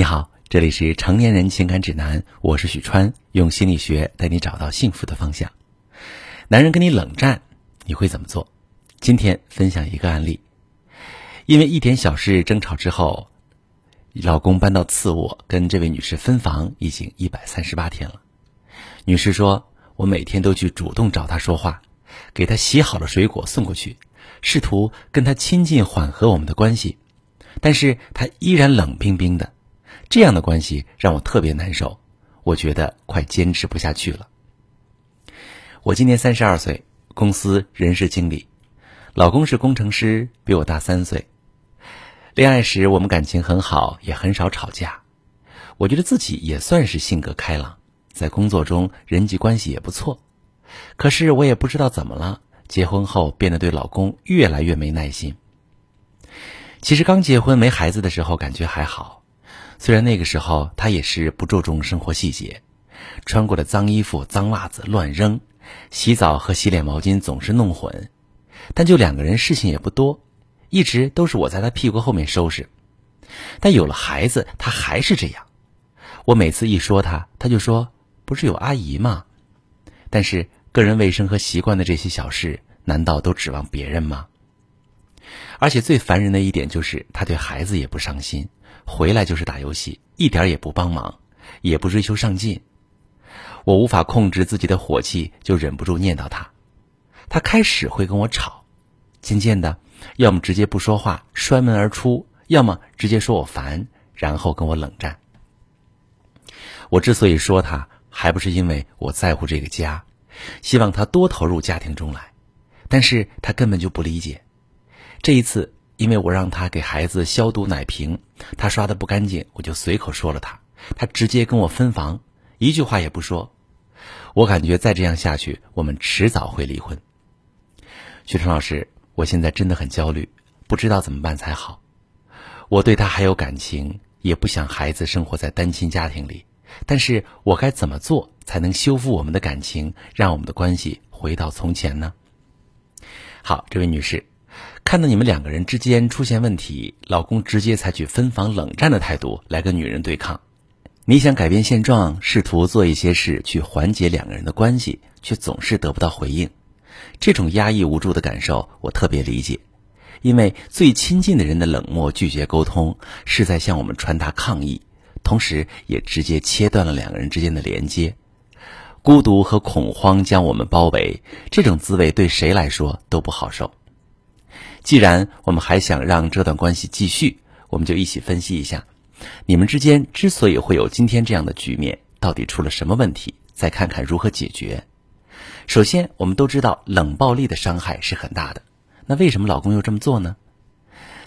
你好，这里是成年人情感指南，我是许川，用心理学带你找到幸福的方向。男人跟你冷战，你会怎么做？今天分享一个案例，因为一点小事争吵之后，老公搬到次卧跟这位女士分房已经一百三十八天了。女士说：“我每天都去主动找他说话，给他洗好了水果送过去，试图跟他亲近缓和我们的关系，但是他依然冷冰冰的。”这样的关系让我特别难受，我觉得快坚持不下去了。我今年三十二岁，公司人事经理，老公是工程师，比我大三岁。恋爱时我们感情很好，也很少吵架。我觉得自己也算是性格开朗，在工作中人际关系也不错。可是我也不知道怎么了，结婚后变得对老公越来越没耐心。其实刚结婚没孩子的时候感觉还好。虽然那个时候他也是不注重生活细节，穿过的脏衣服、脏袜子乱扔，洗澡和洗脸毛巾总是弄混，但就两个人事情也不多，一直都是我在他屁股后面收拾。但有了孩子，他还是这样。我每次一说他，他就说：“不是有阿姨吗？”但是个人卫生和习惯的这些小事，难道都指望别人吗？而且最烦人的一点就是，他对孩子也不上心。回来就是打游戏，一点也不帮忙，也不追求上进。我无法控制自己的火气，就忍不住念叨他。他开始会跟我吵，渐渐的，要么直接不说话，摔门而出；要么直接说我烦，然后跟我冷战。我之所以说他，还不是因为我在乎这个家，希望他多投入家庭中来，但是他根本就不理解。这一次。因为我让他给孩子消毒奶瓶，他刷的不干净，我就随口说了他，他直接跟我分房，一句话也不说。我感觉再这样下去，我们迟早会离婚。徐成老师，我现在真的很焦虑，不知道怎么办才好。我对他还有感情，也不想孩子生活在单亲家庭里，但是我该怎么做才能修复我们的感情，让我们的关系回到从前呢？好，这位女士。看到你们两个人之间出现问题，老公直接采取分房冷战的态度来跟女人对抗，你想改变现状，试图做一些事去缓解两个人的关系，却总是得不到回应，这种压抑无助的感受我特别理解，因为最亲近的人的冷漠拒绝沟通，是在向我们传达抗议，同时也直接切断了两个人之间的连接，孤独和恐慌将我们包围，这种滋味对谁来说都不好受。既然我们还想让这段关系继续，我们就一起分析一下，你们之间之所以会有今天这样的局面，到底出了什么问题？再看看如何解决。首先，我们都知道冷暴力的伤害是很大的，那为什么老公又这么做呢？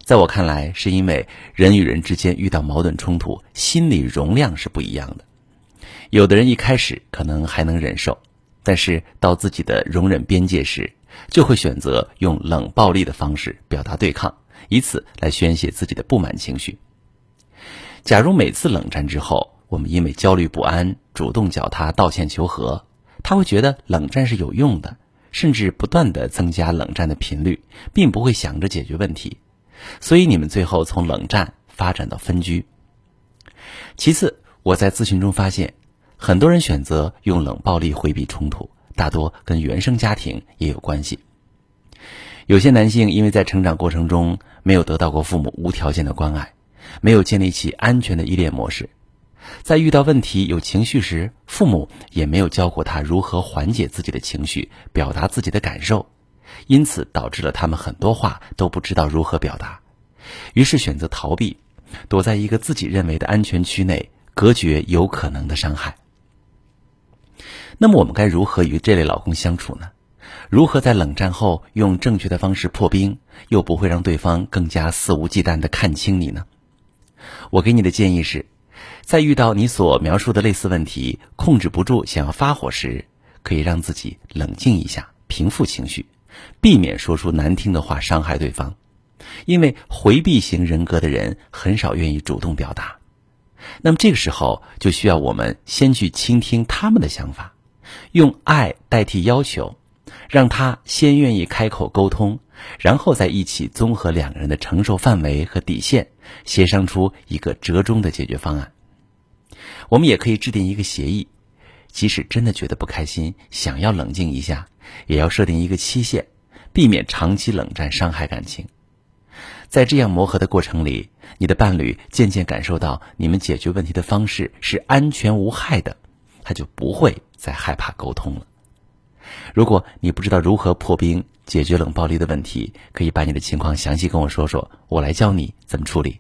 在我看来，是因为人与人之间遇到矛盾冲突，心理容量是不一样的。有的人一开始可能还能忍受，但是到自己的容忍边界时，就会选择用冷暴力的方式表达对抗，以此来宣泄自己的不满情绪。假如每次冷战之后，我们因为焦虑不安主动找他道歉求和，他会觉得冷战是有用的，甚至不断的增加冷战的频率，并不会想着解决问题。所以你们最后从冷战发展到分居。其次，我在咨询中发现，很多人选择用冷暴力回避冲突。大多跟原生家庭也有关系。有些男性因为在成长过程中没有得到过父母无条件的关爱，没有建立起安全的依恋模式，在遇到问题有情绪时，父母也没有教过他如何缓解自己的情绪，表达自己的感受，因此导致了他们很多话都不知道如何表达，于是选择逃避，躲在一个自己认为的安全区内，隔绝有可能的伤害。那么我们该如何与这类老公相处呢？如何在冷战后用正确的方式破冰，又不会让对方更加肆无忌惮的看清你呢？我给你的建议是，在遇到你所描述的类似问题，控制不住想要发火时，可以让自己冷静一下，平复情绪，避免说出难听的话伤害对方。因为回避型人格的人很少愿意主动表达。那么这个时候就需要我们先去倾听他们的想法。用爱代替要求，让他先愿意开口沟通，然后再一起综合两个人的承受范围和底线，协商出一个折中的解决方案。我们也可以制定一个协议，即使真的觉得不开心，想要冷静一下，也要设定一个期限，避免长期冷战伤害感情。在这样磨合的过程里，你的伴侣渐渐感受到你们解决问题的方式是安全无害的，他就不会再害怕沟通了。如果你不知道如何破冰解决冷暴力的问题，可以把你的情况详细跟我说说，我来教你怎么处理。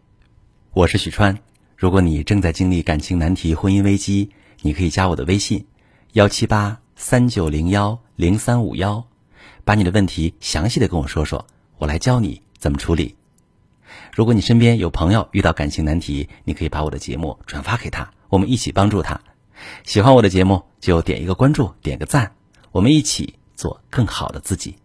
我是许川，如果你正在经历感情难题、婚姻危机，你可以加我的微信：幺七八三九零幺零三五幺，把你的问题详细的跟我说说，我来教你怎么处理。如果你身边有朋友遇到感情难题，你可以把我的节目转发给他，我们一起帮助他。喜欢我的节目就点一个关注，点个赞。我们一起做更好的自己。